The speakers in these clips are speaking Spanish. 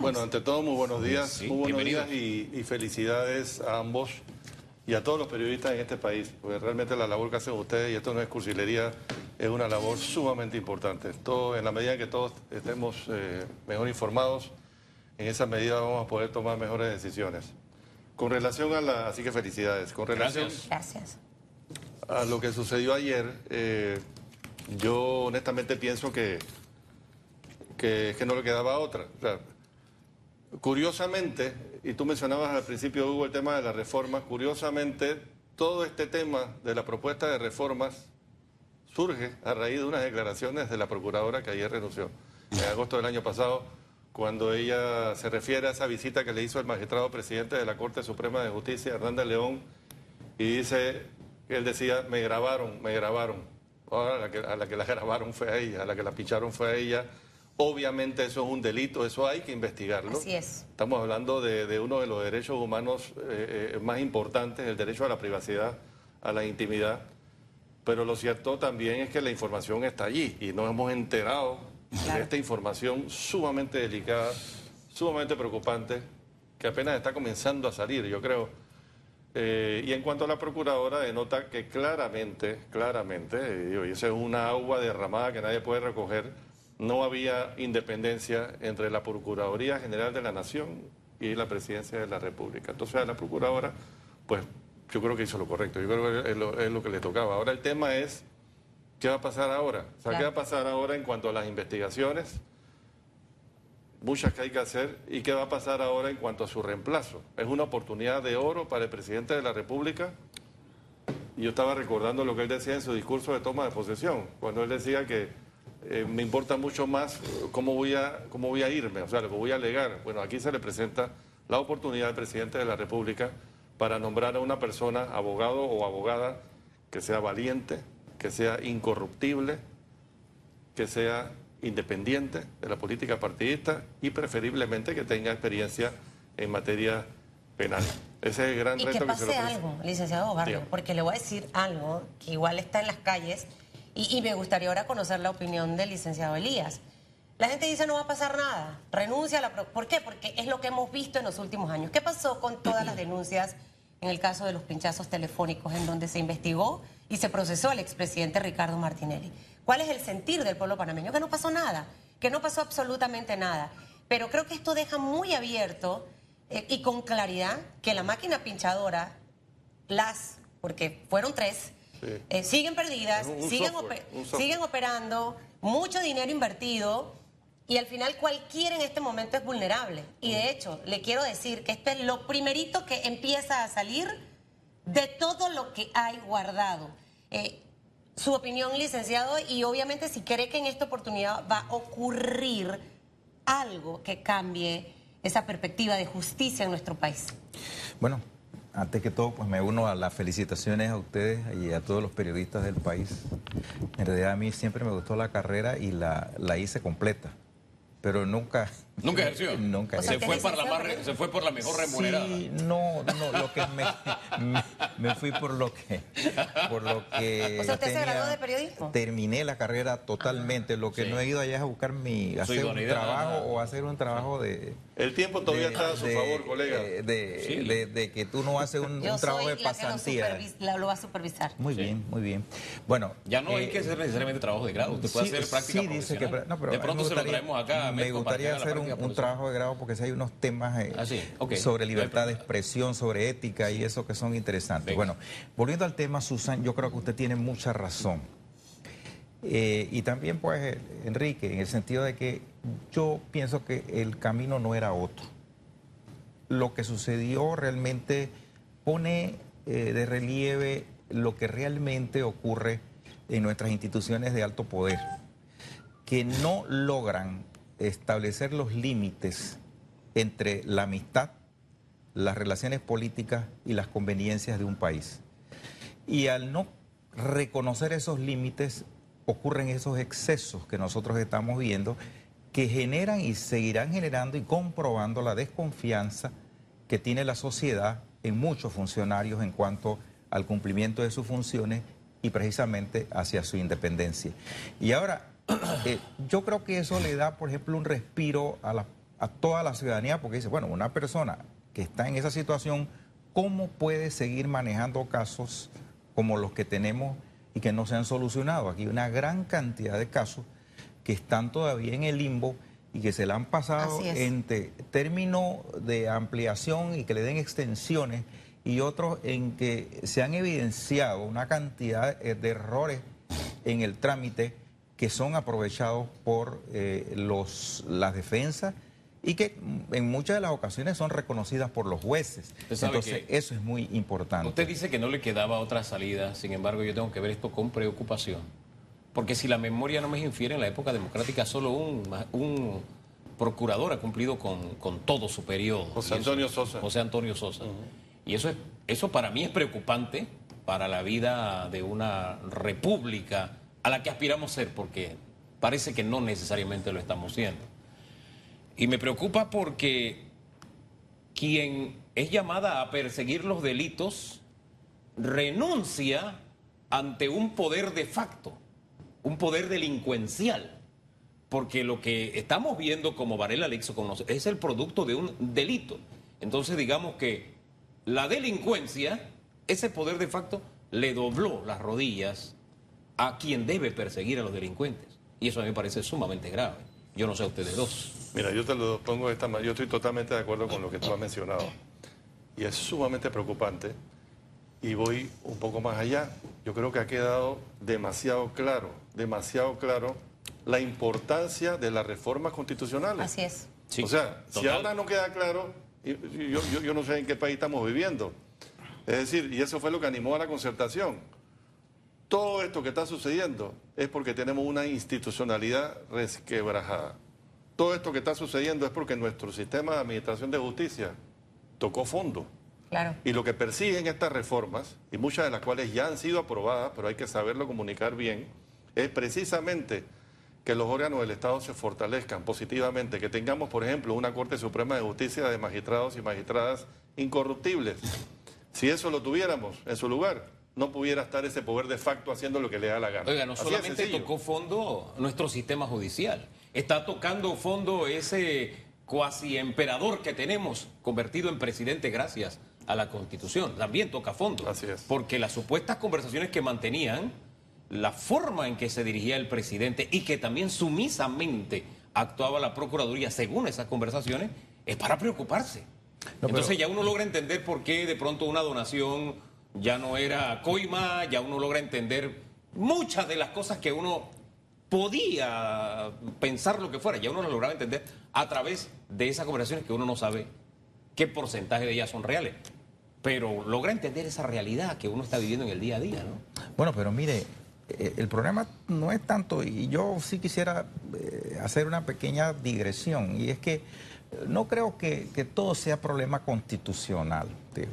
Bueno, ante todo, muy buenos días. muy buenos días y, y, felicidades a ambos y a todos los periodistas en este país, porque realmente la labor que hacen ustedes, y esto no es cursilería, es una labor sumamente importante. Todo, en la medida que todos estemos eh, mejor informados, en esa medida vamos a poder tomar mejores decisiones. Con relación a la... Así que felicidades. Con relación Gracias. a lo que sucedió ayer, eh, yo honestamente pienso que, que, que no le quedaba otra. O sea, Curiosamente, y tú mencionabas al principio, Hugo, el tema de la reforma, curiosamente, todo este tema de la propuesta de reformas surge a raíz de unas declaraciones de la procuradora que ayer renunció, en agosto del año pasado, cuando ella se refiere a esa visita que le hizo el magistrado presidente de la Corte Suprema de Justicia, Hernández León, y dice, él decía, me grabaron, me grabaron. Ahora a la que, a la, que la grabaron fue a ella, a la que la picharon fue a ella Obviamente eso es un delito, eso hay que investigarlo. Así es. Estamos hablando de, uno de los derechos humanos eh, eh, más importantes, el derecho a la privacidad, a la intimidad. Pero lo cierto también es que la información está allí y nos hemos enterado de esta información sumamente delicada, sumamente preocupante, que apenas está comenzando a salir, yo creo. Eh, y en cuanto a la procuradora, denota que claramente, claramente, y esa es una agua derramada que nadie puede recoger no había independencia entre la Procuraduría General de la Nación y la Presidencia de la República. Entonces a la Procuradora, pues yo creo que hizo lo correcto, yo creo que es lo, que le tocaba. Ahora el tema es, ¿qué va a pasar ahora? O sea, ¿qué va a pasar ahora en cuanto a las investigaciones? Muchas que hay que hacer. ¿Y qué va a pasar ahora en cuanto a su reemplazo? Es una oportunidad de oro para el presidente de la República. Y yo estaba recordando lo que él decía en su discurso de toma de posesión, cuando él decía que eh, me importa mucho más cómo voy, a, cómo voy a irme, o sea, lo que voy a alegar. Bueno, aquí se le presenta la oportunidad al presidente de la República para nombrar a una persona, abogado o abogada, que sea valiente, que sea incorruptible, que sea independiente de la política partidista y preferiblemente que tenga experiencia en materia penal. Ese es el gran reto que, pase que se lo algo, licenciado Barrio, porque le voy a decir algo que igual está en las calles y, me gustaría ahora conocer la opinión del licenciado Elías. La gente dice no va a pasar nada, renuncia a la... ¿Por qué? Porque es lo que hemos visto en los últimos años. ¿Qué pasó con todas las denuncias en el caso de los pinchazos telefónicos en donde se investigó y se procesó al expresidente Ricardo Martinelli? ¿Cuál es el sentir del pueblo panameño? Que no pasó nada, que no pasó absolutamente nada. Pero creo que esto deja muy abierto eh, y con claridad que la máquina pinchadora, las, porque fueron tres, eh, siguen perdidas, siguen, siguen operando, mucho dinero invertido y al final cualquiera en este momento es vulnerable. Y de hecho, le quiero decir que este es lo primerito que empieza a salir de todo lo que hay guardado. Eh, su opinión, licenciado, y obviamente si cree que en esta oportunidad va a ocurrir algo que cambie esa perspectiva de justicia en nuestro país. Bueno, antes que todo, pues me uno a las felicitaciones a ustedes y a todos los periodistas del país. En realidad a mí siempre me gustó la carrera y la, la hice completa, pero nunca ¿Nunca ejerció? Nunca. se, fue por la se fue por la mejor remunerada. Sí, no, no, lo que me, me, fui por lo que... Por lo que o sea, ¿usted se graduó de periodismo? Terminé la carrera totalmente. Lo que no he ido allá es a buscar mi... hacer un trabajo o hacer un trabajo de... El tiempo todavía está a su favor, colega. De, de, que tú no haces un, trabajo de pasantía. lo, va a supervisar. Muy bien, muy bien. Bueno... Ya no hay eh, que hacer necesariamente trabajo de grado. Usted puede hacer práctica Sí, dice que... No, pero de pronto se lo traemos acá. Me gustaría hacer un un, trabajo de grado porque si hay unos temas eh, ah, sobre libertad de expresión, sobre ética y eso que son interesantes. Bueno, volviendo al tema, Susan, yo creo que usted tiene mucha razón. Eh, y también, pues, Enrique, en el sentido de que yo pienso que el camino no era otro. Lo que sucedió realmente pone eh, de relieve lo que realmente ocurre en nuestras instituciones de alto poder, que no logran establecer los límites entre la amistad, las relaciones políticas y las conveniencias de un país. Y al no reconocer esos límites, ocurren esos excesos que nosotros estamos viendo que generan y seguirán generando y comprobando la desconfianza que tiene la sociedad en muchos funcionarios en cuanto al cumplimiento de sus funciones y precisamente hacia su independencia. Y ahora, eh, yo creo que eso le da, por ejemplo, un respiro a, a toda la ciudadanía porque dice, bueno, una persona que está en esa situación, ¿cómo puede seguir manejando casos como los que tenemos y que no se han solucionado? Aquí hay una gran cantidad de casos que están todavía en el limbo y que se le han pasado entre términos de ampliación y que le den extensiones y otros en que se han evidenciado una cantidad de errores en el trámite que son aprovechados por eh, los, las defensas y que en muchas de las ocasiones son reconocidas por los jueces. Entonces, eso es muy importante. Usted dice que no le quedaba otra salida, sin embargo, yo tengo que ver esto con preocupación. Porque si la memoria no me infiere, en la época democrática solo un, un procurador ha cumplido con, con todo su periodo. José Antonio Sosa. José Antonio Sosa. Y eso, es, eso para mí es preocupante para la vida de una república a la que aspiramos ser, porque parece que no necesariamente lo estamos siendo. Y me preocupa porque quien es llamada a perseguir los delitos renuncia ante un poder de facto, un poder delincuencial. Porque lo que estamos viendo como Varela Lixo es el producto de un delito. Entonces digamos que la delincuencia, ese poder de facto, le dobló las rodillas a quien debe perseguir a los delincuentes. Y eso a mí me parece sumamente grave. Yo no sé a ustedes dos. Mira, yo te lo pongo de esta manera. Yo estoy totalmente de acuerdo con lo que tú has mencionado. Y es sumamente preocupante. Y voy un poco más allá. Yo creo que ha quedado demasiado claro, demasiado claro la importancia de las reformas constitucionales. Así es. o sea, si ahora no queda claro, yo, yo no sé en qué país estamos viviendo. Es decir, y eso fue lo que animó a la concertación. Todo esto que está sucediendo es porque tenemos una institucionalidad resquebrajada. Todo esto que está sucediendo es porque nuestro sistema de administración de justicia tocó fondo. Claro. Y lo que persiguen estas reformas, y muchas de las cuales ya han sido aprobadas, pero hay que saberlo comunicar bien, es precisamente que los órganos del Estado se fortalezcan positivamente, que tengamos, por ejemplo, una Corte Suprema de Justicia de magistrados y magistradas incorruptibles. Si eso lo tuviéramos en su lugar, no pudiera estar ese poder de facto haciendo lo que le da la gana. Oiga, no solamente tocó fondo nuestro sistema judicial, está tocando fondo ese cuasi emperador que tenemos, convertido en presidente gracias a la Constitución. También toca fondo. Así es. Porque las supuestas conversaciones que mantenían, la forma en que se dirigía el presidente y que también sumisamente actuaba la Procuraduría según esas conversaciones, es para preocuparse. Entonces ya uno logra entender por qué de pronto una donación ya no era coima, ya uno logra entender muchas de las cosas que uno podía pensar lo que fuera, ya uno lo lograba entender a través de esas conversaciones que uno no sabe qué porcentaje de ellas son reales. Pero logra entender esa realidad que uno está viviendo en el día a día, ¿no? Bueno, pero mire, eh, el problema no es tanto, y yo sí quisiera eh, hacer una pequeña digresión, y es que no creo que, todo sea problema constitucional. Eh,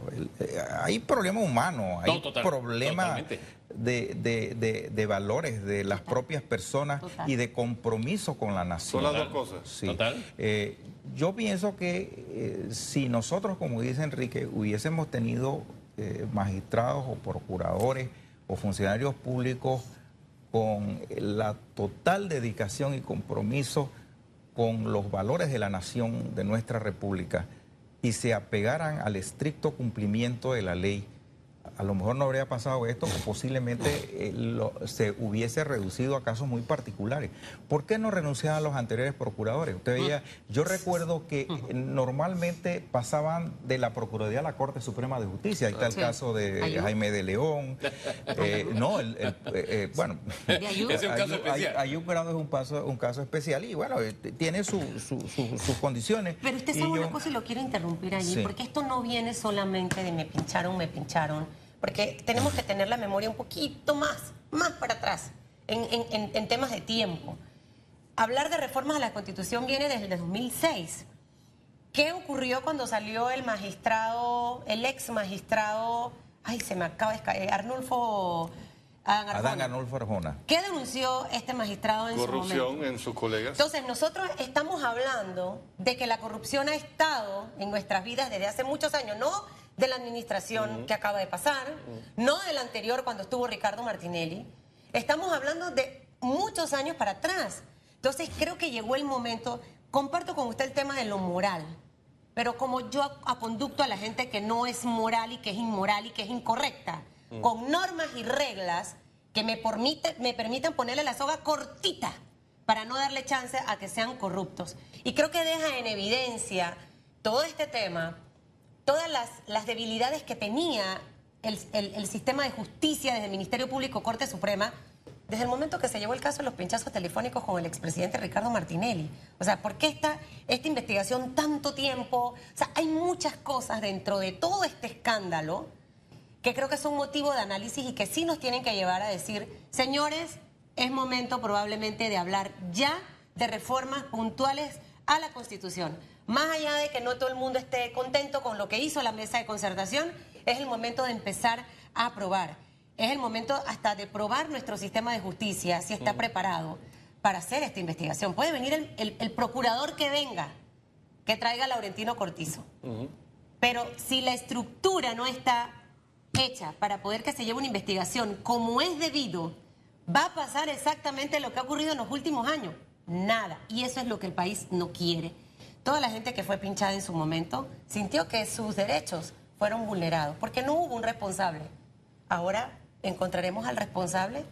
hay problema humano, hay problema de, valores de las propias personas y de compromiso con la nación. Son las dos cosas. Eh, yo pienso que eh, si nosotros, como dice Enrique, hubiésemos tenido magistrados o procuradores o funcionarios públicos con la total dedicación y compromiso con los valores de la nación, de nuestra república, y se apegaran al estricto cumplimiento de la ley a lo mejor no habría pasado esto o posiblemente eh, se hubiese reducido a casos muy particulares. ¿Por qué no renunciaban los anteriores procuradores? Usted veía, yo recuerdo que normalmente pasaban de la Procuraduría a la Corte Suprema de Justicia. Ahí está el caso de Jaime de León. Eh, no, el, eh, bueno, es un caso especial. Grado es un, paso, un caso especial y bueno, tiene sus condiciones. Pero usted sabe una cosa y lo quiero interrumpir allí, porque esto no viene solamente de me pincharon, me pincharon porque tenemos que tener la memoria un poquito más, más para atrás, en, temas de tiempo. Hablar de reformas a la Constitución viene desde el 2006. ¿Qué ocurrió cuando salió el magistrado, el ex magistrado, ay, se me acaba de caer, Arnulfo... Adán Arnulfo Arjona. ¿Qué denunció este magistrado en corrupción su Corrupción en sus colegas. Entonces, nosotros estamos hablando de que la corrupción ha estado en nuestras vidas desde hace muchos años, no de la administración que acaba de pasar, no del anterior cuando estuvo Ricardo Martinelli. Estamos hablando de muchos años para atrás. Entonces creo que llegó el momento, comparto con usted el tema de lo moral, pero como yo aconducto a la gente que no es moral y que es inmoral y que es incorrecta, con normas y reglas que me, permite, me permiten ponerle la soga cortita para no darle chance a que sean corruptos. Y creo que deja en evidencia todo este tema, todas las, debilidades que tenía el, sistema de justicia desde el Ministerio Público, Corte Suprema, desde el momento que se llevó el caso de los pinchazos telefónicos con el expresidente Ricardo Martinelli. O sea, ¿por qué esta, esta investigación tanto tiempo? O sea, hay muchas cosas dentro de todo este escándalo que creo que son motivo de análisis y que sí nos tienen que llevar a decir, señores, es momento probablemente de hablar ya de reformas puntuales a la Constitución. Más allá de que no todo el mundo esté contento con lo que hizo la mesa de concertación, es el momento de empezar a aprobar. Es el momento hasta de probar nuestro sistema de justicia, si está preparado para hacer esta investigación. Puede venir el, procurador que venga, que traiga a Laurentino Cortizo. Pero si la estructura no está hecha para poder que se lleve una investigación como es debido, va a pasar exactamente lo que ha ocurrido en los últimos años. Nada. Y eso es lo que el país no quiere. Toda la gente que fue pinchada en su momento sintió que sus derechos fueron vulnerados, porque no hubo un responsable. Ahora encontraremos al responsable.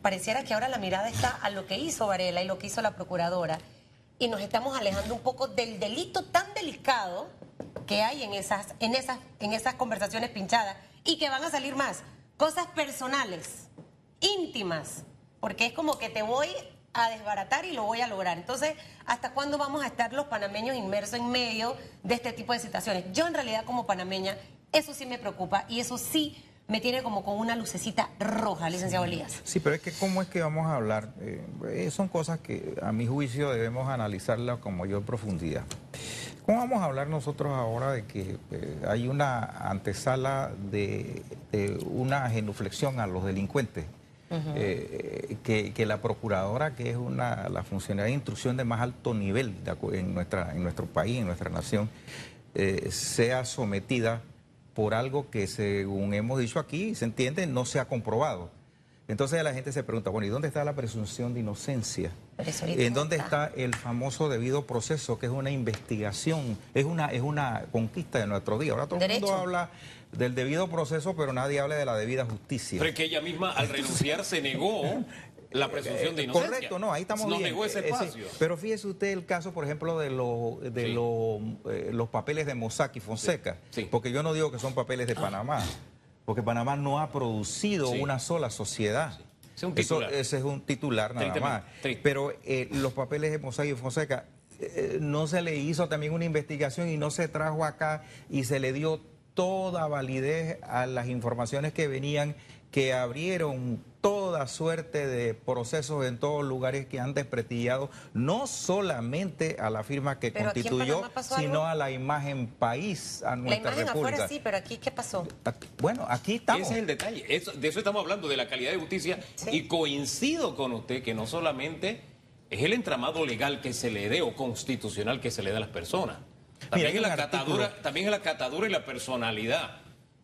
Pareciera que ahora la mirada está a lo que hizo Varela y lo que hizo la procuradora. Y nos estamos alejando un poco del delito tan delicado que hay en esas, en esas, en esas conversaciones pinchadas y que van a salir más. Cosas personales, íntimas, porque es como que te voy a desbaratar y lo voy a lograr. Entonces, ¿hasta cuándo vamos a estar los panameños inmersos en medio de este tipo de situaciones? Yo en realidad como panameña, eso sí me preocupa y eso sí me tiene como con una lucecita roja, licenciado Elías. Sí, pero es que ¿cómo es que vamos a hablar? Eh, son cosas que a mi juicio debemos analizarlas con mayor profundidad. ¿Cómo vamos a hablar nosotros ahora de que eh, hay una antesala de, una genuflexión a los delincuentes? Eh, que, la procuradora, que es una, la funcionaria de instrucción de más alto nivel en, nuestra, en nuestro país, en nuestra nación, eh, sea sometida por algo que, según hemos dicho aquí, se entiende, no se ha comprobado. Entonces la gente se pregunta, bueno, ¿y dónde está la presunción de inocencia? ¿En dónde está. el famoso debido proceso, que es una investigación, es una, es una conquista de nuestro día? Ahora todo el mundo habla del debido proceso, pero nadie habla de la debida justicia. Pero es que ella misma al renunciar se negó la presunción de inocencia. Correcto, no, ahí estamos no negó ese eh, espacio. pero fíjese usted el caso, por ejemplo, de, de eh, los papeles de Mossack y Fonseca, porque yo no digo que son papeles de Panamá porque Panamá no ha producido una sola sociedad. Eso, ese es un titular nada más. Pero eh, los papeles de Mossack y Fonseca, eh, no se le hizo también una investigación y no se trajo acá y se le dio toda validez a las informaciones que venían que abrieron toda suerte de procesos en todos lugares que han desprestigiado no solamente a la firma que constituyó, sino a la imagen país, a nuestra La imagen afuera sí, pero aquí ¿qué pasó? bueno, aquí estamos. Ese es el detalle, de eso estamos hablando, de la calidad de justicia, y coincido con usted que no solamente es el entramado legal que se le dé o constitucional que se le da a las personas, también, es la catadura, también es la catadura y la personalidad.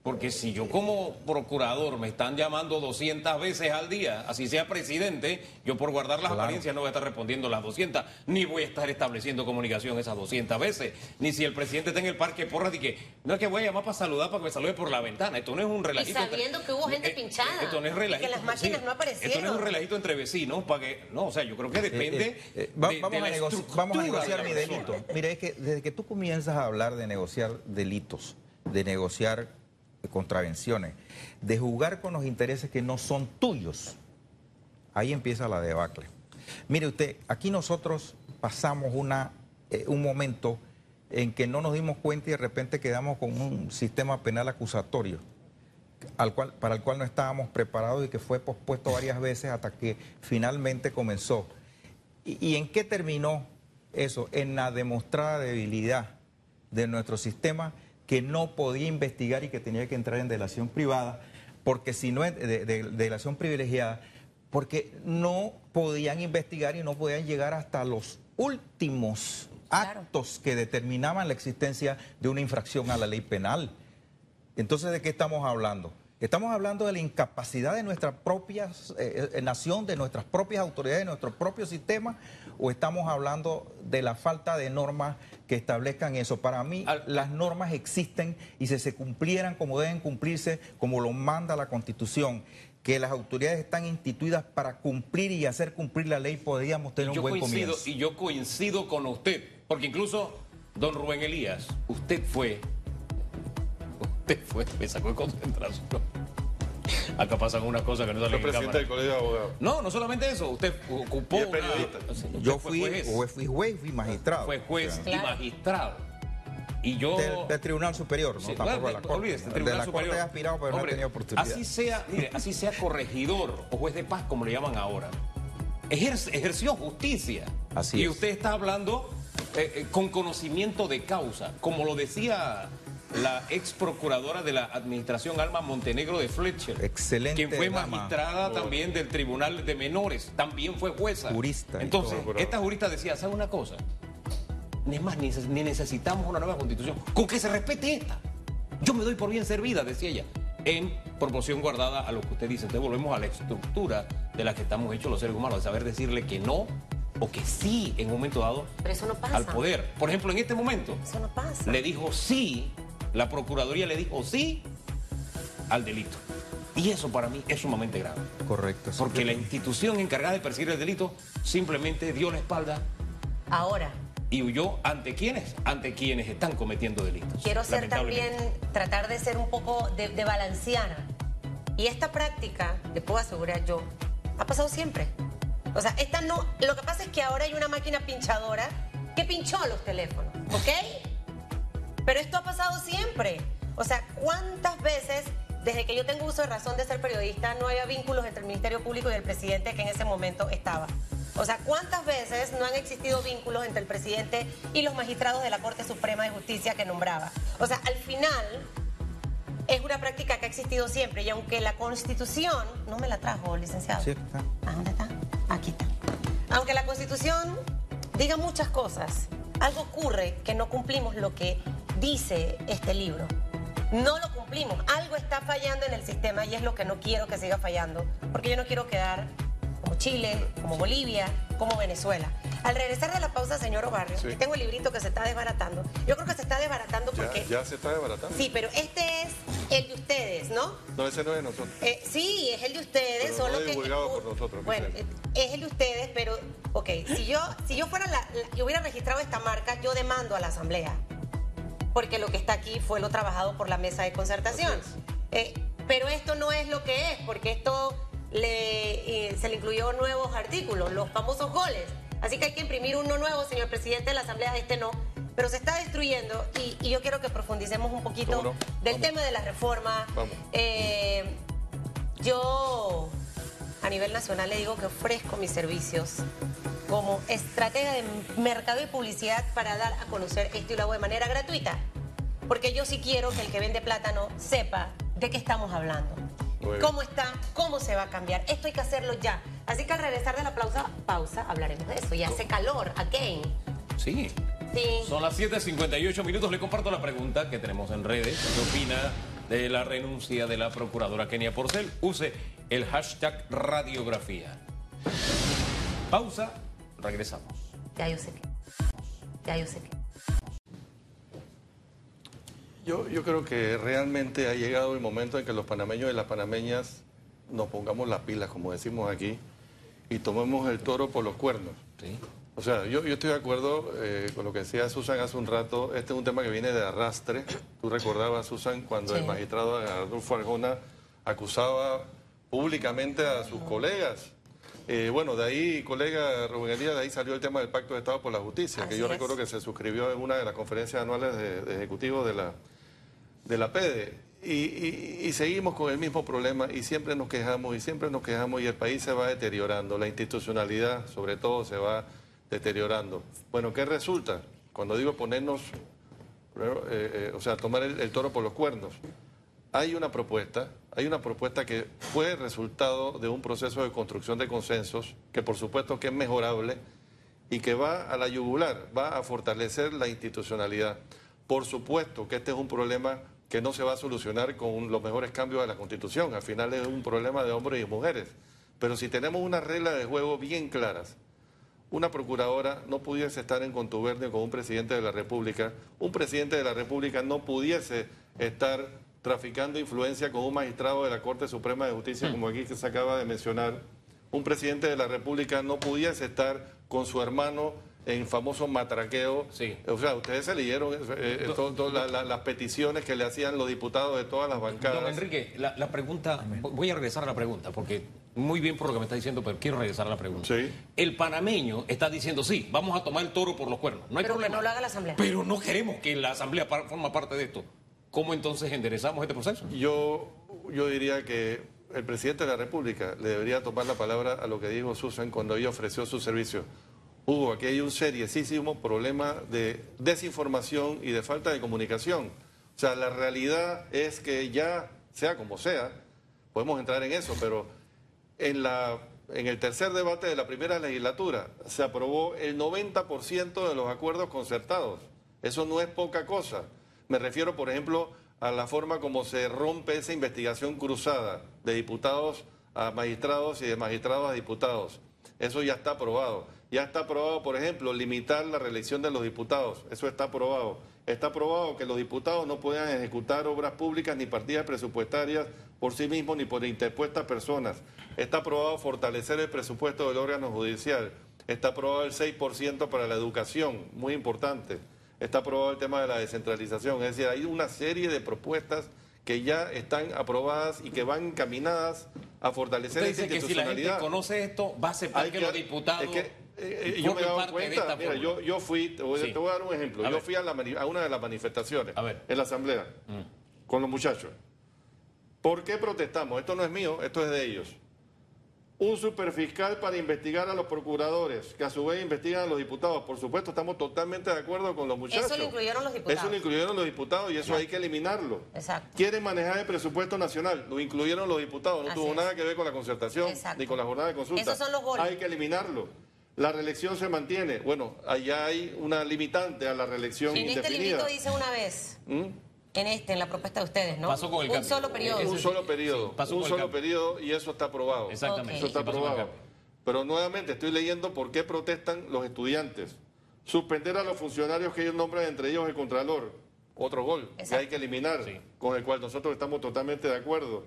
Porque si yo como procurador me están llamando 200 veces al día, así sea presidente, yo por guardar las apariencias no voy a estar respondiendo las 200, ni voy a estar estableciendo comunicación esas 200 veces. Ni si el presidente está en el parque porra y que no es que voy a llamar para saludar para que me salude por la ventana. Esto no es un relajito. Y sabiendo que hubo gente eh, pinchada. Esto no es relajito. que las máquinas no aparecieron. Esto no es un relajito entre vecinos para que. No, o sea, yo creo que depende. Eh, eh, vamos, a vamos a negociar mi delito. Mira, es que desde que tú comienzas a hablar de negociar delitos, de negociar contravenciones, de jugar con los intereses que no son tuyos, ahí empieza la debacle. Mire usted, aquí nosotros pasamos una, eh, un momento en que no nos dimos cuenta y de repente quedamos con un sistema penal acusatorio al cual, para el cual no estábamos preparados y que fue pospuesto varias veces hasta que finalmente comenzó. y en qué terminó eso? En la demostrada debilidad de nuestro sistema que no podía investigar y que tenía que entrar en delación privada, porque si no, de, delación privilegiada, porque no podían investigar y no podían llegar hasta los últimos actos que determinaban la existencia de una infracción a la ley penal. Entonces, ¿de qué estamos hablando? Estamos hablando de la incapacidad de nuestra propia eh, eh, nación, de nuestras propias autoridades, de nuestro propio sistema, o estamos hablando de la falta de normas que establezcan eso. Para mí, las normas existen y si se cumplieran como deben cumplirse, como lo manda la Constitución, que las autoridades están instituidas para cumplir y hacer cumplir la ley, podríamos tener un buen comienzo. Y yo coincido con usted, porque incluso, don Rubén Elías, usted fue usted fue, me sacó de concentración. Acá pasan unas cosas que no salen en presidente del colegio de abogados. No, no solamente eso. Usted ocupó. ¿Y periodista? yo fui, juez. fui juez, fui magistrado. Fue juez y magistrado. Y yo. Del, Tribunal Superior, no tampoco de la Corte. Olvídese, de la Corte he aspirado, pero no he tenido oportunidad. Así sea, mire, así sea corregidor o juez de paz, como le llaman ahora. ejerció justicia. Así y usted está hablando eh, eh, con conocimiento de causa, como lo decía la ex procuradora de la administración Alma Montenegro de Fletcher. Excelente. Quien fue magistrada también del Tribunal de Menores, también fue jueza. Jurista. Entonces, esta jurista decía, ¿sabe una cosa? Ni más, ni necesitamos una nueva constitución. Con que se respete esta. Yo me doy por bien servida, decía ella, en proporción guardada a lo que usted dice. Entonces volvemos a la estructura de la que estamos hechos los seres humanos, de saber decirle que no o que sí en un momento dado Pero eso no pasa. al poder. Por ejemplo, en este momento, eso no pasa. le dijo sí la Procuraduría le dijo sí al delito. Y eso para mí es sumamente grave. Correcto. Porque la institución encargada de perseguir el delito simplemente dio la espalda. Ahora. Y huyó ante quienes, ante quienes están cometiendo delitos. Quiero ser también, tratar de ser un poco de, de valenciana. Y esta práctica, le puedo asegurar yo, ha pasado siempre. O sea, esta no. Lo que pasa es que ahora hay una máquina pinchadora que pinchó los teléfonos, ¿ok? Pero esto ha pasado siempre. O sea, ¿cuántas veces desde que yo tengo uso de razón de ser periodista no había vínculos entre el Ministerio Público y el presidente que en ese momento estaba? O sea, ¿cuántas veces no han existido vínculos entre el presidente y los magistrados de la Corte Suprema de Justicia que nombraba? O sea, al final es una práctica que ha existido siempre y aunque la Constitución, no me la trajo, licenciado. Sí, está. ¿A dónde está? Aquí está. Aunque la Constitución diga muchas cosas, algo ocurre que no cumplimos lo que dice este libro. No lo cumplimos. Algo está fallando en el sistema y es lo que no quiero que siga fallando, porque yo no quiero quedar como Chile, como Bolivia, como Venezuela. Al regresar de la pausa, señor Obarrio, tengo el librito que se está desbaratando. Yo creo que se está desbaratando porque... Ya, se está desbaratando. Sí, pero este es el de ustedes, ¿no? No, ese no es de nosotros. Eh, sí, es el de ustedes, solo que... por nosotros. Bueno, es el de ustedes, pero, ok, si yo, si yo fuera la, yo hubiera registrado esta marca, yo demando a la asamblea porque lo que está aquí fue lo trabajado por la mesa de concertación. Eh, pero esto no es lo que es, porque esto le, eh, se le incluyó nuevos artículos, los famosos goles. Así que hay que imprimir uno nuevo, señor presidente de la Asamblea, este no. Pero se está destruyendo y, yo quiero que profundicemos un poquito del tema de la reforma. Eh, yo a nivel nacional le digo que ofrezco mis servicios como estratega de mercado y publicidad para dar a conocer esto y lo hago de manera gratuita. Porque yo sí quiero que el que vende plátano sepa de qué estamos hablando. ¿Cómo está? ¿Cómo se va a cambiar? Esto hay que hacerlo ya. Así que al regresar de la pausa, pausa hablaremos de eso. Y hace calor, again. Sí. Sí. Son las 7.58 minutos. Le comparto la pregunta que tenemos en redes. ¿Qué opina de la renuncia de la procuradora Kenia Porcel? Use el hashtag radiografía. Pausa Regresamos. Ya yo sé que. Ya yo sé que. Yo, yo creo que realmente ha llegado el momento en que los panameños y las panameñas nos pongamos las pilas, como decimos aquí, y tomemos el toro por los cuernos. Sí. O sea, yo, yo estoy de acuerdo eh, con lo que decía Susan hace un rato. Este es un tema que viene de arrastre. Tú recordabas, Susan, cuando el magistrado Adolfo Arjona acusaba públicamente a sus colegas eh, bueno, de ahí, colega Rubén Elías, de ahí salió el tema del Pacto de Estado por la Justicia, que yo recuerdo que se suscribió en una de las conferencias anuales de, ejecutivos de la, de la PEDE. Y, seguimos con el mismo problema y siempre nos quejamos y siempre nos quejamos y el país se va deteriorando, la institucionalidad sobre todo se va deteriorando. Bueno, ¿qué resulta? Cuando digo ponernos, eh, eh, o sea, tomar el toro por los cuernos hay una propuesta, hay una propuesta que fue resultado de un proceso de construcción de consensos, que por supuesto que es mejorable y que va a la yugular, va a fortalecer la institucionalidad. Por supuesto que este es un problema que no se va a solucionar con los mejores cambios de la Constitución. Al final es un problema de hombres y mujeres. Pero si tenemos unas reglas de juego bien claras, una procuradora no pudiese estar en contubernio con un presidente de la República, un presidente de la República no pudiese estar traficando influencia con un magistrado de la Corte Suprema de Justicia, hmm. como aquí que se acaba de mencionar, un presidente de la República no pudiese estar con su hermano en famoso matraqueo. Sí. O sea, ustedes se leyeron eh, eh, las peticiones que le hacían los diputados de todas las bancadas. Don Enrique, la, pregunta, voy a regresar a la pregunta, porque muy bien por lo que me está diciendo, pero quiero regresar a la pregunta. Sí. El panameño está diciendo, sí, vamos a tomar el toro por los cuernos. No hay pero problema. Que no lo haga la Asamblea. Pero no queremos que la Asamblea forma parte de esto. ¿Cómo entonces enderezamos este proceso? Yo, yo diría que el presidente de la República le debería tomar la palabra a lo que dijo Susan cuando ella ofreció su servicio. Hugo, aquí hay un seriosísimo problema de desinformación y de falta de comunicación. O sea, la realidad es que ya, sea como sea, podemos entrar en eso, pero en, la, en el tercer debate de la primera legislatura se aprobó el 90% de los acuerdos concertados. Eso no es poca cosa. Me refiero, por ejemplo, a la forma como se rompe esa investigación cruzada de diputados a magistrados y de magistrados a diputados. Eso ya está aprobado. Ya está aprobado, por ejemplo, limitar la reelección de los diputados. Eso está aprobado. Está aprobado que los diputados no puedan ejecutar obras públicas ni partidas presupuestarias por sí mismos ni por interpuestas personas. Está aprobado fortalecer el presupuesto del órgano judicial. Está aprobado el 6% para la educación, muy importante. Está aprobado el tema de la descentralización. Es decir, hay una serie de propuestas que ya están aprobadas y que van encaminadas a fortalecer esa institucionalidad. que si la gente conoce esto, va a aceptar que, los diputados... Eh, eh, yo me he dado cuenta, mira, yo, yo fui, te voy, a dar un ejemplo, yo fui a, una de las manifestaciones en la asamblea mm. con los muchachos. ¿Por qué protestamos? Esto no es mío, esto es de ellos. Un superfiscal para investigar a los procuradores, que a su vez investigan a los diputados. Por supuesto, estamos totalmente de acuerdo con los muchachos. Eso lo incluyeron los diputados. Eso lo incluyeron los diputados y eso hay que eliminarlo. Exacto. Quieren manejar el presupuesto nacional, lo incluyeron los diputados. No tuvo nada que ver con la concertación ni con la jornada de consulta. Esos son los goles. Hay que eliminarlo. La reelección se mantiene. Bueno, allá hay una limitante a la reelección en este librito dice una vez. ¿Mm? En este, en la propuesta de ustedes, ¿no? Pasó con el un solo periodo. Un solo periodo. un solo periodo y eso está aprobado. Exactamente. Eso está aprobado. Pero nuevamente estoy leyendo por qué protestan los estudiantes. Suspender a los funcionarios que ellos nombran, entre ellos el Contralor. Otro gol que hay que eliminar, con el cual nosotros estamos totalmente de acuerdo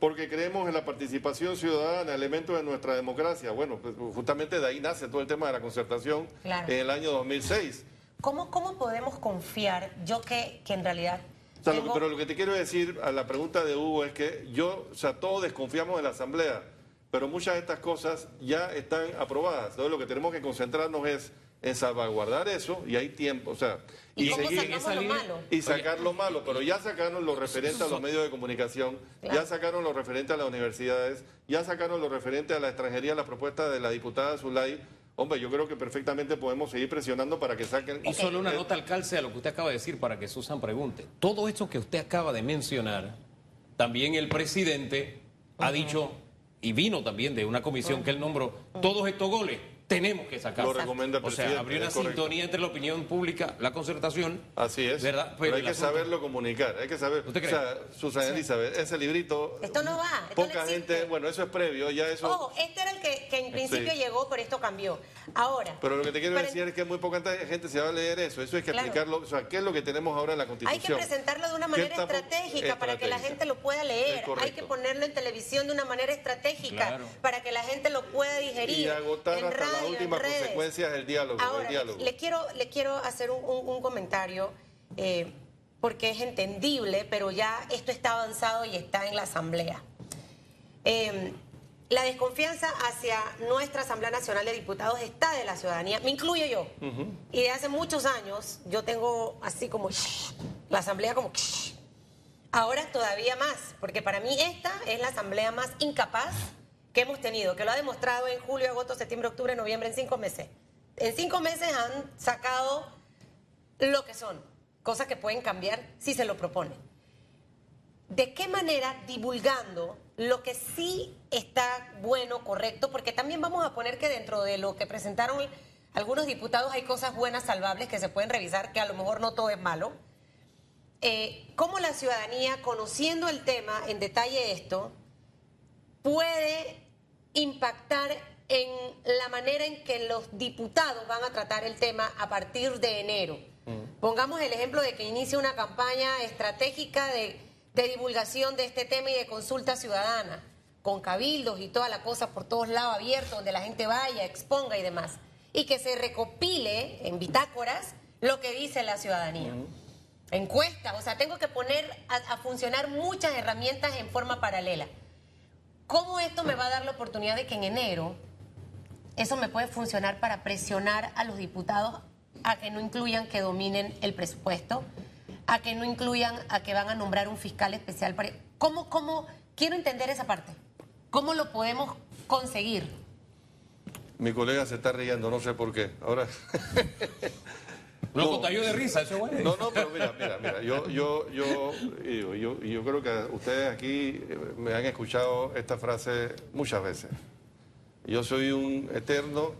porque creemos en la participación ciudadana, elemento de nuestra democracia. Bueno, pues, justamente de ahí nace todo el tema de la concertación en el año 2006. ¿Cómo, cómo podemos confiar? Yo que, que en realidad... pero lo que te quiero decir a la pregunta de Hugo es que yo, o sea, todos desconfiamos de la Asamblea, pero muchas de estas cosas ya están aprobadas. Entonces lo que tenemos que concentrarnos es en salvaguardar eso y hay tiempo, o sea, y, seguir esa línea y sacar lo malo, pero ya sacaron lo referente a los medios de comunicación, ya sacaron lo referente a las universidades, ya sacaron lo referente a la extranjería, la propuesta de la diputada Zulay. Hombre, yo creo que perfectamente podemos seguir presionando para que saquen... Y solo una nota al calce a lo que usted acaba de decir para que Susan pregunte. Todo esto que usted acaba de mencionar, también el presidente ha dicho, y vino también de una comisión que él nombró, todos estos goles tenemos que sacarlo. Lo recomienda el O sea, habría una sintonía entre la opinión pública, la concertación. Así es. ¿verdad? Pero, hay que saberlo comunicar, hay que saber. ¿Usted cree? O sea, Susana Elizabeth, ese librito. Esto no va. poca gente, bueno, eso es previo, ya eso. Ojo, este era el que, que en principio llegó, pero esto cambió. Ahora. Pero lo que te quiero decir es que muy poca gente se va a leer eso. Eso hay que explicarlo. O sea, ¿qué es lo que tenemos ahora en la Constitución? Hay que presentarlo de una manera estratégica para que la gente lo pueda leer. Hay que ponerlo en televisión de una manera estratégica para que la gente lo pueda digerir. Y agotar en hasta la última consecuencia del diálogo. Ahora, Le, quiero, le quiero hacer un, comentario. Eh, porque es entendible, pero ya esto está avanzado y está en la Asamblea. Eh, la desconfianza hacia nuestra Asamblea Nacional de Diputados está de la ciudadanía, me incluyo yo. Y de hace muchos años yo tengo así como la Asamblea como ahora todavía más, porque para mí esta es la Asamblea más incapaz que hemos tenido, que lo ha demostrado en julio, agosto, septiembre, octubre, noviembre, en cinco meses. En cinco meses han sacado lo que son, cosas que pueden cambiar si se lo proponen. ¿De qué manera divulgando lo que sí está bueno, correcto? Porque también vamos a poner que dentro de lo que presentaron algunos diputados hay cosas buenas, salvables, que se pueden revisar, que a lo mejor no todo es malo. eh, cómo la ciudadanía, conociendo el tema en detalle esto, puede impactar en la manera en que los diputados van a tratar el tema a partir de enero. Mm. Pongamos el ejemplo de que inicie una campaña estratégica de, de divulgación de este tema y de consulta ciudadana, con cabildos y toda la cosa por todos lados abiertos, donde la gente vaya, exponga y demás. Y que se recopile en bitácoras lo que dice la ciudadanía. Mm. Encuestas, o sea, tengo que poner a funcionar muchas herramientas en forma paralela. ¿Cómo esto me va a dar la oportunidad de que en enero eso me puede funcionar para presionar a los diputados a que no incluyan que dominen el presupuesto, a que no incluyan a que van a nombrar un fiscal especial para... ¿Cómo, cómo? Quiero entender esa parte. ¿Cómo lo podemos conseguir? Mi colega se está riendo, no sé por qué. Ahora... No, yo de risa, eso bueno. No, no, pero mira, mira, mira, yo, yo, yo, yo, yo creo que ustedes aquí me han escuchado esta frase muchas veces. Yo soy un eterno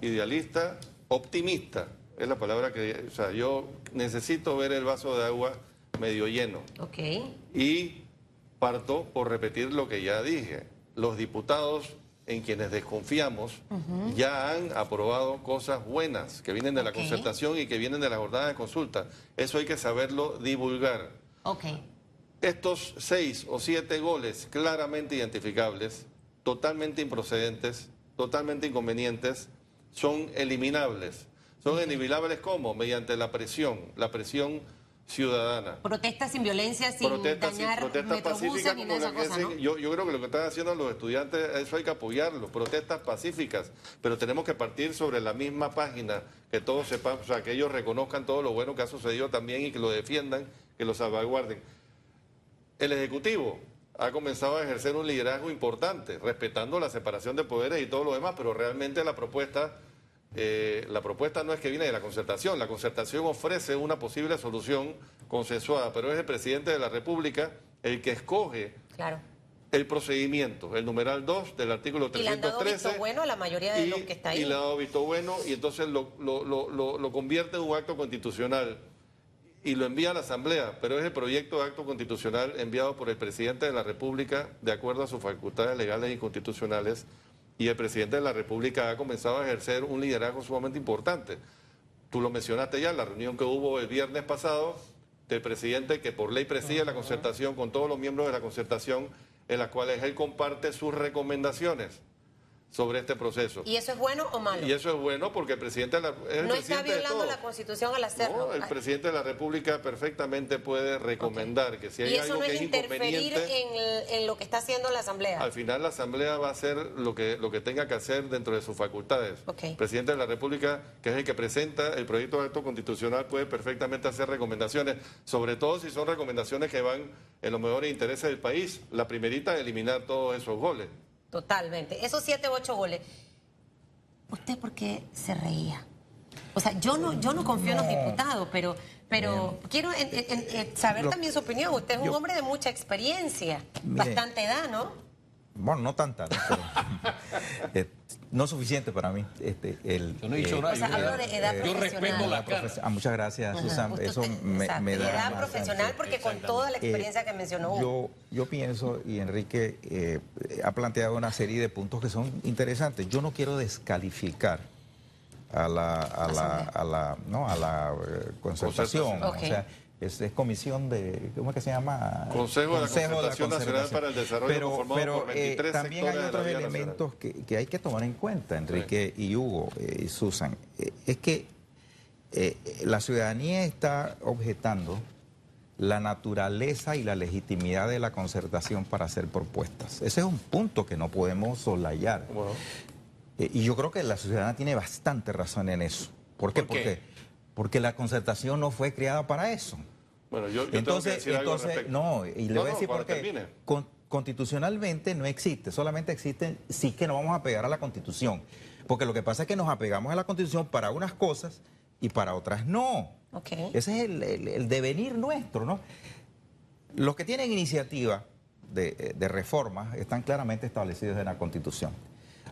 idealista, optimista, es la palabra que, o sea, yo necesito ver el vaso de agua medio lleno. Ok. Y parto por repetir lo que ya dije. Los diputados en quienes desconfiamos ya han aprobado cosas buenas que vienen de la concertación y que vienen de la jornada de consulta. Eso hay que saberlo divulgar. Estos seis o siete goles claramente identificables, totalmente improcedentes, totalmente inconvenientes, son eliminables. Son eliminables ¿cómo? Mediante la presión, la presión ciudadana. Protestas sin violencia, sin protestas, dañar ni nada cosa, ¿no? yo, yo creo que lo que están haciendo los estudiantes, eso hay que apoyarlo, protestas pacíficas, pero tenemos que partir sobre la misma página, que todos sepan, o sea, que ellos reconozcan todo lo bueno que ha sucedido también y que lo defiendan, que lo salvaguarden. El Ejecutivo ha comenzado a ejercer un liderazgo importante, respetando la separación de poderes y todo lo demás, pero realmente la propuesta eh, la propuesta no es que viene de la concertación, la concertación ofrece una posible solución consensuada, pero es el presidente de la República el que escoge el procedimiento, el numeral 2 del artículo 313. Y le han dado visto bueno a la mayoría de los que está ahí. Y le ha dado visto bueno y entonces lo, lo convierte en un acto constitucional y lo envía a la Asamblea, pero es el proyecto de acto constitucional enviado por el presidente de la República de acuerdo a sus facultades legales y constitucionales y el presidente de la República ha comenzado a ejercer un liderazgo sumamente importante. Tú lo mencionaste ya, la reunión que hubo el viernes pasado del presidente que por ley preside la concertación con todos los miembros de la concertación en las cuales él comparte sus recomendaciones sobre este proceso. ¿Y eso es bueno o malo? Y eso es bueno porque el presidente la, no está violando la Constitución al hacerlo. el presidente de la República perfectamente puede recomendar que si hay algo que es interferir en, en, lo que está haciendo la Asamblea. Al final la Asamblea va a hacer lo que lo que tenga que hacer dentro de sus facultades. El presidente de la República, que es el que presenta el proyecto de acto constitucional, puede perfectamente hacer recomendaciones, sobre todo si son recomendaciones que van en los mejores intereses del país. La primerita, eliminar todos esos goles. Totalmente. Esos siete, ocho goles. ¿Usted por qué se reía? O sea, yo no, yo no confío en los diputados, pero, pero quiero saber también su opinión. Usted es un hombre de mucha experiencia, bastante edad, ¿no? Bueno, no tanta, ¿no? Eh, no suficiente para mí. Este, el, yo no he dicho eh, nada. O sea, hablo de edad Yo respeto la ah, Muchas gracias, Susan. Eso me, me, da Edad profesional, porque con toda la experiencia que mencionó. Yo, yo pienso, y Enrique eh, ha planteado una serie de puntos que son interesantes. Yo no quiero descalificar a la, a la, a la, no, a la concertación. O sea, es, comisión de, ¿cómo es que se llama? Consejo, de la Concertación Nacional para el Desarrollo pero, pero eh, también hay otros elementos que, hay que tomar en cuenta, Enrique y Hugo eh, y Susan. Eh, es que la ciudadanía está objetando la naturaleza y la legitimidad de la concertación para hacer propuestas. Ese es un punto que no podemos soslayar. y yo creo que la ciudadanía tiene bastante razón en eso. ¿Por qué? Porque, porque la concertación no fue creada para eso. Bueno, yo, entonces, entonces no, y le voy a decir por qué. constitucionalmente no existe, solamente existe sí que no vamos a pegar a la constitución. Porque lo que pasa es que nos apegamos a la constitución para unas cosas y para otras no. Ese es el, devenir nuestro, ¿no? Los que tienen iniciativa de, de reformas están claramente establecidos en la constitución.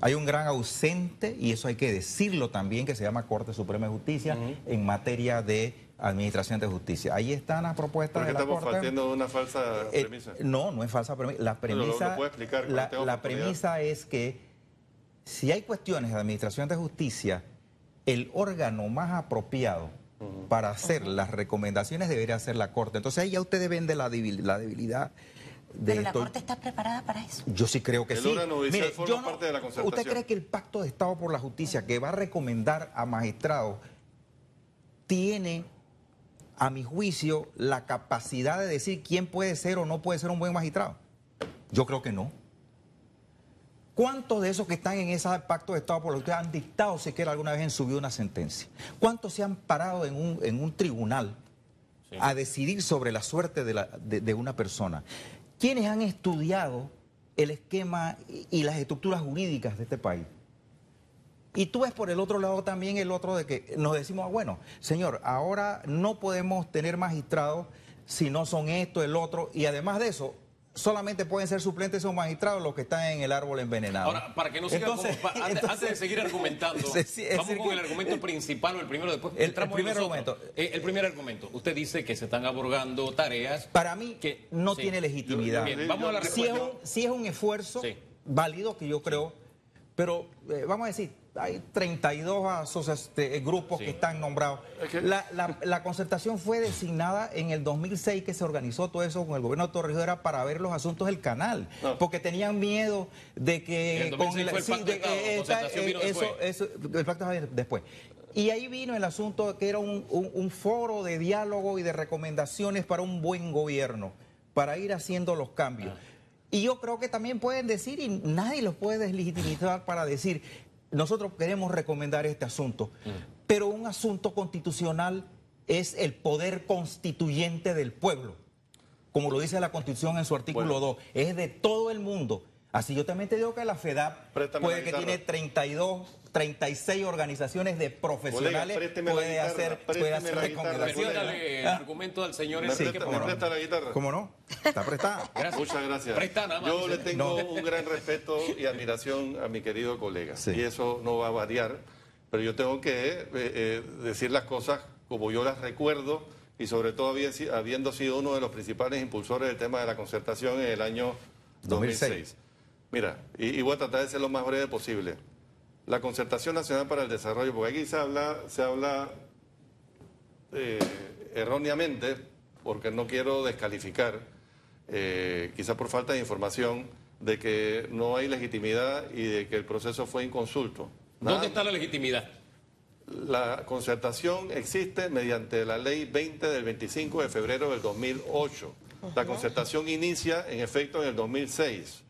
Hay un gran ausente, y eso hay que decirlo también, que se llama Corte Suprema de Justicia, en materia de Administración de Justicia. Ahí están las propuestas de la estamos partiendo de una falsa eh, premisa? no, no es falsa premisa. La premisa, la, premisa es que si hay cuestiones de Administración de Justicia, el órgano más apropiado para hacer las recomendaciones debería ser la Corte. Entonces ahí ya ustedes ven de la, debilidad de Pero la Corte está preparada para eso. Yo sí creo que sí. Mire, parte de la ¿Usted cree que el Pacto de Estado por la Justicia que va a recomendar a magistrados tiene a mi juicio, la capacidad de decir quién puede ser o no puede ser un buen magistrado? Yo creo que no. ¿Cuántos de esos que están en ese pacto de Estado por los que han dictado siquiera alguna vez en subido una sentencia? ¿Cuántos se han parado en un, en un tribunal a decidir sobre la suerte de, la, de, una persona? ¿Quiénes han estudiado el esquema y las estructuras jurídicas de este país? Y tú ves por el otro lado también el otro de que nos decimos, ah, bueno, señor, ahora no podemos tener magistrados si no son esto, el otro, y además de eso, solamente pueden ser suplentes o magistrados los que están en el árbol envenenado. Ahora, para que no siga entonces, antes, de seguir argumentando, vamos con el argumento principal o el primero, después el, el primer argumento. Eh, el primer argumento. Usted dice que se están aborgando tareas. Para mí, que no tiene legitimidad. vamos a la respuesta. Si es un, esfuerzo válido, que yo creo, pero eh, vamos a decir, hay 32 este, grupos que están nombrados. La, concertación fue designada en el 2006 que se organizó todo eso con el gobierno de Torrijos para ver los asuntos del canal, porque tenían miedo de que... El con el, fue el eso, eso, el pacto después. Y ahí vino el asunto que era un, foro de diálogo y de recomendaciones para un buen gobierno, para ir haciendo los cambios. Ah. Y yo creo que también pueden decir, y nadie los puede deslegitimizar para decir, nosotros queremos recomendar este asunto, mm. pero un asunto constitucional es el poder constituyente del pueblo, como lo dice la Constitución en su artículo 2, es de todo el mundo. Así yo también te digo que la FEDAP puede que tiene 32, 36 organizaciones de profesionales, puede hacer, puede hacer recomendaciones. el argumento del señor ¿Me, presta, ¿me presta la guitarra? ¿Cómo no? Está prestada. Muchas gracias. Yo le tengo un gran respeto y admiración a mi querido colega. Y eso no va a variar. Pero yo tengo que eh, eh, decir las cosas como yo las recuerdo y sobre todo habiendo sido uno de los principales impulsores del tema de la concertación en el año 2006. Mira, y, voy a tratar de ser lo más breve posible. La Concertación Nacional para el Desarrollo, porque aquí se habla, se habla eh, erróneamente, porque no quiero descalificar, eh, quizá por falta de información, de que no hay legitimidad y de que el proceso fue inconsulto. ¿Dónde está la legitimidad? La concertación existe mediante la ley 20 del 25 de febrero del 2008. La concertación inicia en efecto en el 2006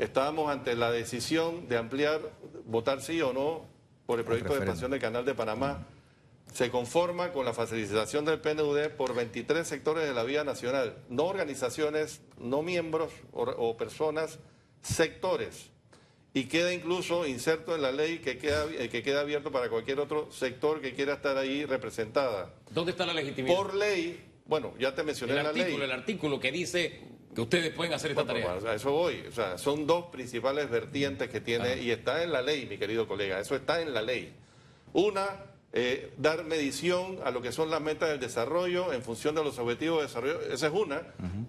estábamos ante la decisión de ampliar, votar sí o no por el proyecto de expansión del Canal de Panamá. Se conforma con la facilitación del PNUD por 23 sectores de la vía nacional, no organizaciones, no miembros o, personas, sectores. Y queda incluso inserto en la ley que queda, eh, que queda abierto para cualquier otro sector que quiera estar ahí representada. ¿Dónde está la legitimidad? Por ley, bueno, ya te mencioné el la ley. El artículo que dice que ustedes pueden hacer esta tarea. a eso voy. O sea, son dos principales vertientes que tiene, y está en la ley, mi querido colega, eso está en la ley. Una, eh, dar medición a lo que son las metas del desarrollo en función de los objetivos de desarrollo, esa es una,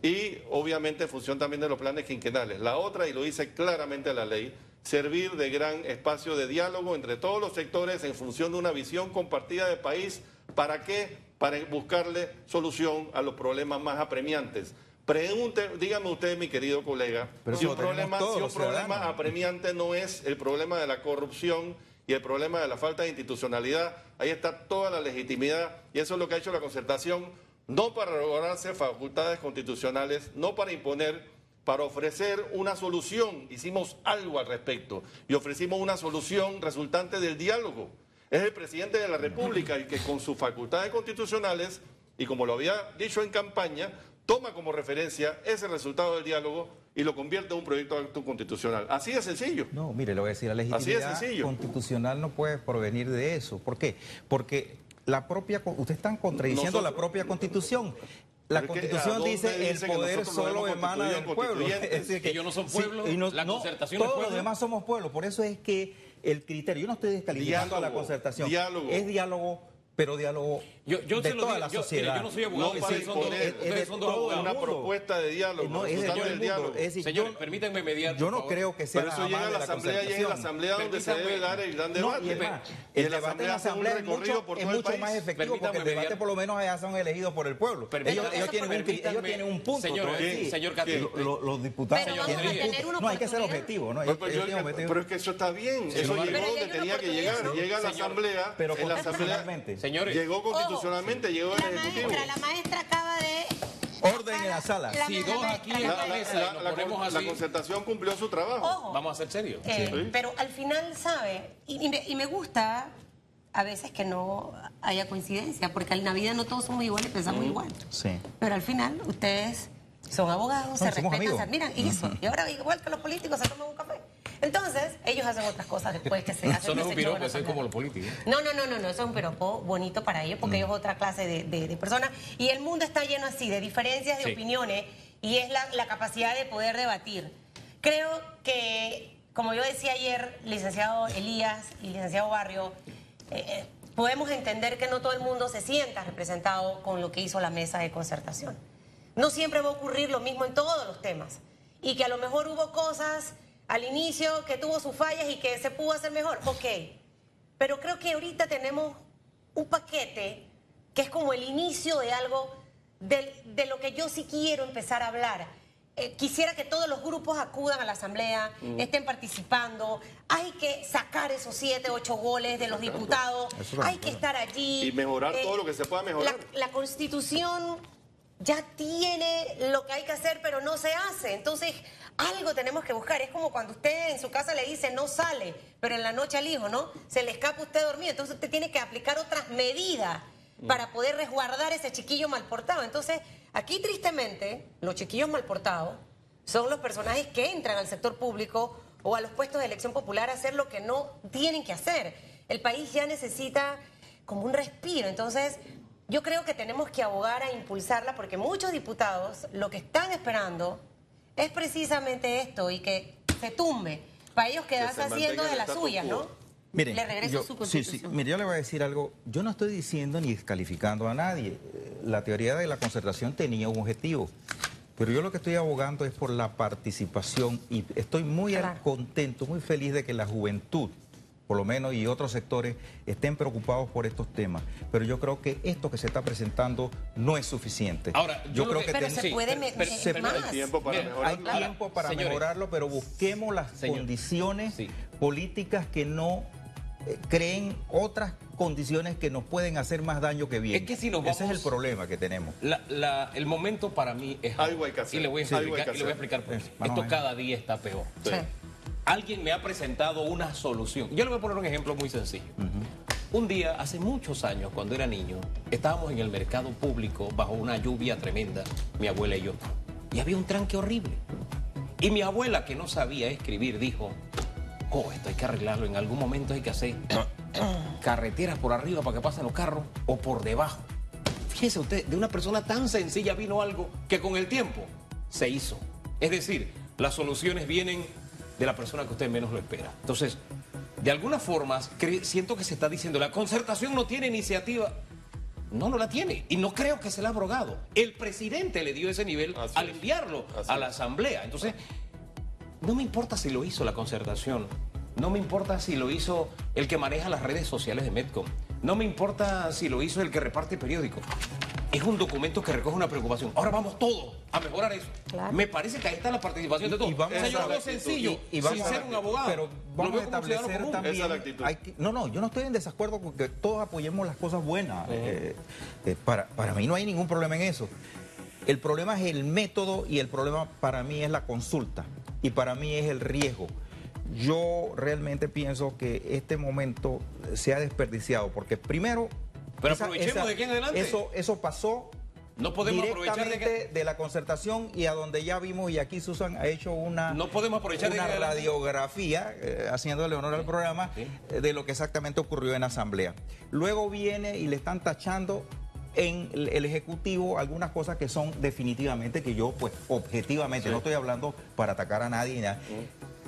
y obviamente en función también de los planes quinquenales. La otra, y lo dice claramente la ley, servir de gran espacio de diálogo entre todos los sectores en función de una visión compartida de país. ¿Para qué? Para buscarle solución a los problemas más apremiantes. Pregunte, dígame usted, mi querido colega, si un, problema, si un problema apremiante no es el problema de la corrupción y el problema de la falta de institucionalidad, ahí está toda la legitimidad y eso es lo que ha hecho la concertación, no para lograrse facultades constitucionales, no para imponer, para ofrecer una solución. Hicimos algo al respecto y ofrecimos una solución resultante del diálogo. Es el presidente de la República el que con sus facultades constitucionales, y como lo había dicho en campaña, toma como referencia ese resultado del diálogo y lo convierte en un proyecto de acto constitucional. Así de sencillo. No, mire, le voy a decir, la legitimidad constitucional no puede provenir de eso. ¿Por qué? Porque la propia, usted están contradiciendo la propia constitución. La constitución dice el poder solo emana del pueblo. Es decir, que ellos no son pueblo, la concertación Todos los demás somos pueblo. Por eso es que el criterio, yo no estoy descalificando a la concertación. Es diálogo, pero diálogo yo, yo de toda la yo, sociedad. yo no soy abogado, no ustedes son, dos, es, son dos abogados. una propuesta de diálogo, no, es del del diálogo. Es decir, Señores, yo, permítanme mediar. Yo no creo que sea Pero eso llega a de la asamblea y es en la asamblea donde se debe dar el gran debate. No, y es más, el la debate en la asamblea es mucho, por es todo el mucho país. más efectivo porque el debate mediar. por lo menos allá son elegidos por el pueblo. Ellos, ellos tienen, un, ellos tienen un punto. señor, señor los diputados No, hay que ser objetivo. ¿no? Pero, es que eso está bien. Eso llegó donde tenía que llegar. Llega a la asamblea. Pero en la asamblea constitucionalmente. Constitucionalmente, llegó el La ejecutivo. maestra, la maestra acaba de... Orden en la sala. La- Si dos aquí en La, mesa concertación cumplió su trabajo. Ojo. Vamos a ser serios. Eh, Sí. Pero al final, ¿sabe? Y, y me, y me gusta a veces que no haya coincidencia, porque en la vida no todos somos iguales, pensamos igual. Sí. Pero al final, ustedes son abogados, se No, respetan, amigos. se admiran, y eso. Y ahora, igual que los políticos, se toman un café. Entonces, ellos hacen otras cosas después que se hacen. Eso no es un piropo, eso es como los políticos. No, no, no, no, no, eso es un piropo bonito para ellos porque ellos es otra clase de, de- de personas y el mundo está lleno así de diferencias de Sí. opiniones y es la, la capacidad de poder debatir. Creo que, como yo decía ayer, licenciado Elías y licenciado Barrio, eh, eh, podemos entender que no todo el mundo se sienta representado con lo que hizo la mesa de concertación. No siempre va a ocurrir lo mismo en todos los temas y que a lo mejor hubo cosas al inicio que tuvo sus fallas y que se pudo hacer mejor. Ok, pero creo que ahorita tenemos un paquete que es como el inicio de algo de, lo que yo sí quiero empezar a hablar. Eh, quisiera que todos los grupos acudan a la asamblea, estén participando. Hay que sacar esos siete, ocho goles de los diputados. Eso Hay que estar allí. Y mejorar todo lo que se pueda mejorar. La, la constitución ya tiene lo que hay que hacer, pero no se hace. Entonces, algo tenemos que buscar. Es como cuando usted en su casa le dice no sale, pero en la noche al hijo, ¿no? Se le escapa usted dormido. Entonces, usted tiene que aplicar otras medidas para poder resguardar ese chiquillo mal portado. Entonces, aquí tristemente, los chiquillos mal portados son los personajes que entran al sector público o a los puestos de elección popular a hacer lo que no tienen que hacer. El país ya necesita como un respiro. Entonces, yo creo que tenemos que abogar a impulsarla porque muchos diputados lo que están esperando es precisamente esto y que se tumbe para ellos quedarse se haciendo de las suyas. ¿no? Miren, Le regresa yo, su sí, constitución. sí, mire, yo le voy a decir algo. Yo no estoy diciendo ni descalificando a nadie. Eh, La teoría de la concertación tenía un objetivo. Pero yo lo que estoy abogando es por la participación y estoy muy Claro. contento, muy feliz de que la juventud, por lo menos, y otros sectores estén preocupados por estos temas. Pero yo creo que esto que se está presentando no es suficiente. Ahora, yo lo que- Pero ten- se sí, puede pero- pero- más. Hay tiempo para Miren, mejorar. Hay tiempo para señores, mejorarlo, pero busquemos las Señor. condiciones Sí. políticas que no eh, creen otras condiciones que nos pueden hacer más daño que bien. Es que si nos Ese es vamos- el problema que tenemos. La- la- el momento para mí es Algo hay que hacer. Y le voy a Sí, explicar, que y le voy a explicar por qué. Sí, vamos Esto cada día está peor. Sí. Alguien me ha presentado una solución. Yo le voy a poner un ejemplo muy sencillo. Un día, hace muchos años, cuando era niño, estábamos en el mercado público bajo una lluvia tremenda, mi abuela y yo. Y había un tranque horrible. Y mi abuela, que no sabía escribir, dijo, oh, esto hay que arreglarlo, en algún momento hay que hacer carreteras por arriba para que pasen los carros o por debajo. Fíjese usted, de una persona tan sencilla vino algo que con el tiempo se hizo. Es decir, las soluciones vienen de la persona que usted menos lo espera. Entonces, de alguna forma, siento que se está diciendo, la concertación no tiene iniciativa. No, no la tiene. Y no creo que se la ha abrogado. El presidente le dio ese nivel Así al enviarlo a la asamblea. Entonces, no me importa si lo hizo la concertación. No me importa si lo hizo el que maneja las redes sociales de Medcom. No me importa si lo hizo el que reparte periódicos. Es un documento que recoge una preocupación. Ahora vamos todos a mejorar eso. Claro. Me parece que ahí está la participación de todos. Y vamos algo sencillo, Y- y vamos sin a- ser un abogado. Pero vamos a establecer también. Esa es la actitud. hay que- no, no, yo no estoy en desacuerdo con que todos apoyemos las cosas buenas. Eh, eh, para, para mí no hay ningún problema en eso. El problema es el método y el problema para mí es la consulta. Y para mí es el riesgo. Yo realmente pienso que este momento se ha desperdiciado porque primero... Pero aprovechemos de aquí en adelante. Eso, eso pasó No podemos aprovechar de que- directamente de la concertación y a donde ya vimos, y aquí Susan ha hecho una, No podemos aprovechar una radiografía, eh, haciéndole honor al programa, Sí. eh, de lo que exactamente ocurrió en asamblea. Luego viene y le están tachando en el el Ejecutivo algunas cosas que son definitivamente, que yo, pues, objetivamente, no estoy hablando para atacar a nadie, nada,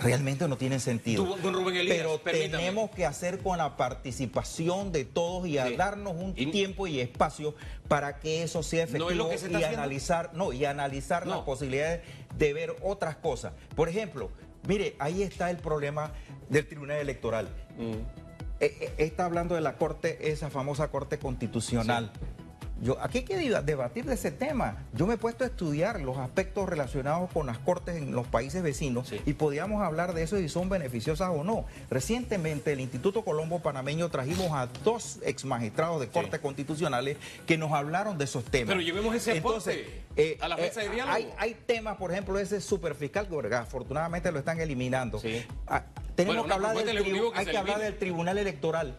realmente no tienen sentido. pero tenemos que hacer con la participación de todos y darnos un tiempo y espacio para que eso sea efectivo y analizar, no, y analizar las posibilidades de ver otras cosas. Por ejemplo, mire, ahí está el problema del Tribunal Electoral. Mm. Eh, eh, está hablando de la Corte, esa famosa Corte Constitucional. Yo, aquí hay que debatir de ese tema. Yo me he puesto a estudiar los aspectos relacionados con las cortes en los países vecinos y podíamos hablar de eso si son beneficiosas o no. Recientemente el Instituto Colombo Panameño trajimos a dos ex magistrados de cortes constitucionales que nos hablaron de esos temas. Pero llevemos ese Entonces, eh, a la mesa de diálogo. Hay, hay temas, por ejemplo, ese superfiscal que afortunadamente lo están eliminando. Ah, tenemos que hablar, del, hay que hablar del Tribunal Electoral.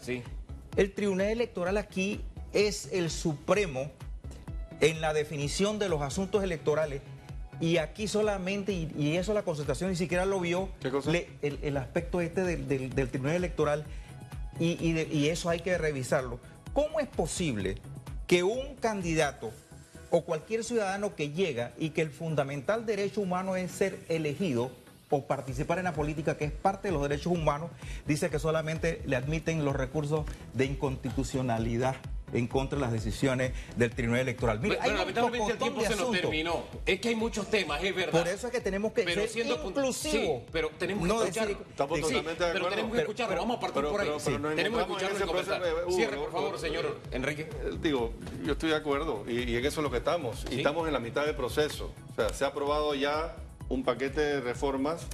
El Tribunal Electoral aquí es el supremo en la definición de los asuntos electorales. Y aquí solamente, y, eso la concentración ni siquiera lo vio, el, aspecto este del, Tribunal Electoral, y, eso hay que revisarlo. ¿Cómo es posible que un candidato o cualquier ciudadano que llega y que el fundamental derecho humano es ser elegido o participar en la política, que es parte de los derechos humanos, dice que solamente le admiten los recursos de inconstitucionalidad? En contra de las decisiones del Tribunal Electoral. Mira, pero, lamentablemente el tiempo se nos terminó. Es que hay muchos temas, es verdad. Por eso es que tenemos que ser inclusivos. Sí, pero tenemos que escuchar. Estamos totalmente de acuerdo. Pero tenemos que escucharlo. Vamos a partir por ahí. tenemos que escucharlo y conversar. Cierre, por favor, señor Enrique. Eh, digo, yo estoy de acuerdo y, en eso es lo que estamos. Y estamos en la mitad del proceso. O sea, se ha aprobado ya un paquete de reformas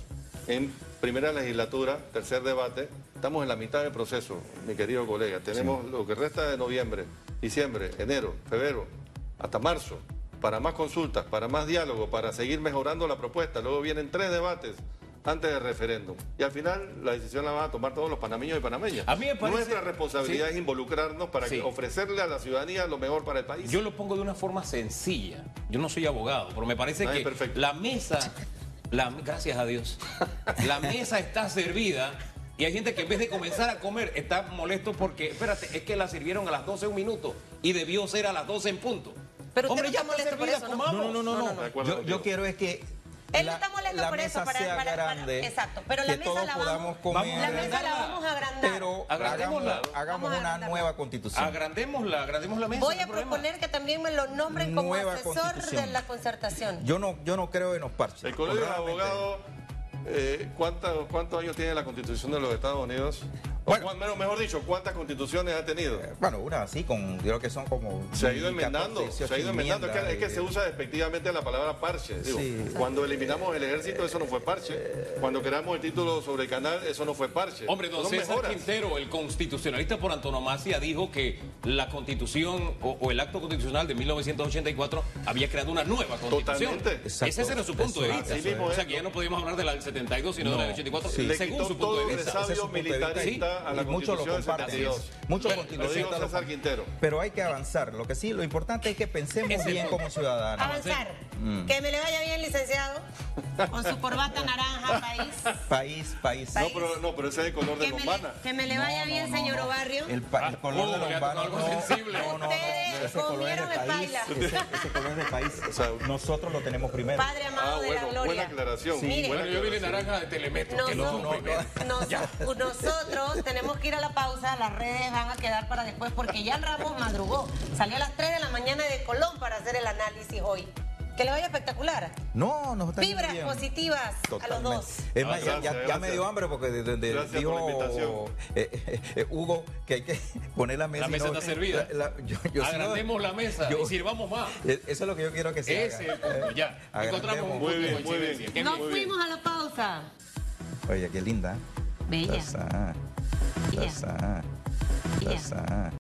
en primera legislatura, tercer debate. Estamos en la mitad del proceso, mi querido colega. Tenemos lo que resta de noviembre, diciembre, enero, febrero, hasta marzo, para más consultas, para más diálogo, para seguir mejorando la propuesta. Luego vienen tres debates antes del referéndum. Y al final la decisión la van a tomar todos los panameños y panameñas. Nuestra responsabilidad es involucrarnos para ofrecerle a la ciudadanía lo mejor para el país. Yo lo pongo de una forma sencilla. Yo no soy abogado, pero me parece que la mesa la, gracias a Dios. La mesa está servida y hay gente que en vez de comenzar a comer está molesto porque, espérate, es que la sirvieron a las 12 un minuto y debió ser a las 12 en punto. Pero Hombre, ya está molesto por eso, ¿no? No, no, no, no. Yo, yo quiero es que él no está molesto por eso, para, sea grande, exacto, pero la mesa la vamos, comer, la mesa la vamos a agrandar. Pero hagamos, hagamos una nueva constitución. Agrandémosla, agrandemos la mesa. Voy a proponer que también me lo nombren como asesor de la concertación. Yo no, yo no creo en los parches. El colegio de abogados, eh, ¿cuántos, ¿cuántos años tiene la constitución de los Estados Unidos? Bueno, mejor dicho, ¿cuántas constituciones ha tenido? Eh, bueno, una así, con, creo que son como... Se ha ido enmendando, se ha ido enmendando. Es que, se usa despectivamente la palabra parche. Cuando eliminamos el ejército, eso no fue parche. Cuando creamos el título sobre el canal, eso no fue parche. Hombre, don César Quintero, el constitucionalista por antonomasia, dijo que la constitución o, el acto constitucional de 1984 había creado una nueva constitución. Totalmente. Ese era su punto de vista. o sea, que ya no podíamos hablar de la del 72, sino de la del 84, según su punto de vista. El militarista a la muchos lo comparten. Muchos César Quintero. Pero hay que avanzar. Lo que sí, lo importante es que pensemos bien como ciudadanos. Avanzar. Mm. Que me le vaya bien, licenciado. Con su corbata naranja, país. País, país. No, pero, no, pero ese es el color de Lombana. Que me le vaya bien, señor Obarrio. El, el color de oh, Lombana. Algo sensible. No, no, Ese color es de país. Ese, color es de país. O sea, nosotros lo tenemos primero. Padre amado ah, de la gloria. Buena aclaración. bueno, yo vine naranja de Telemetro. Nosotros tenemos que ir a la pausa, las redes van a quedar para después porque ya Ramos madrugó. Salió a las 3 de la mañana de Colón para hacer el análisis hoy. Que le vaya espectacular. No, nos está Vibras positivas a los dos. Es más, ya, me dio hambre porque de, de, dijo eh, eh, eh, Hugo que hay que poner la mesa. La mesa está servida. Agrandemos la mesa y sirvamos más. Eso es lo que yo quiero que se Ese haga. ya. Encontramos muy bien, muy bien. Nos fuimos a la pausa. Oye, qué linda. Bella. That's, uh, that's, uh, that's, uh,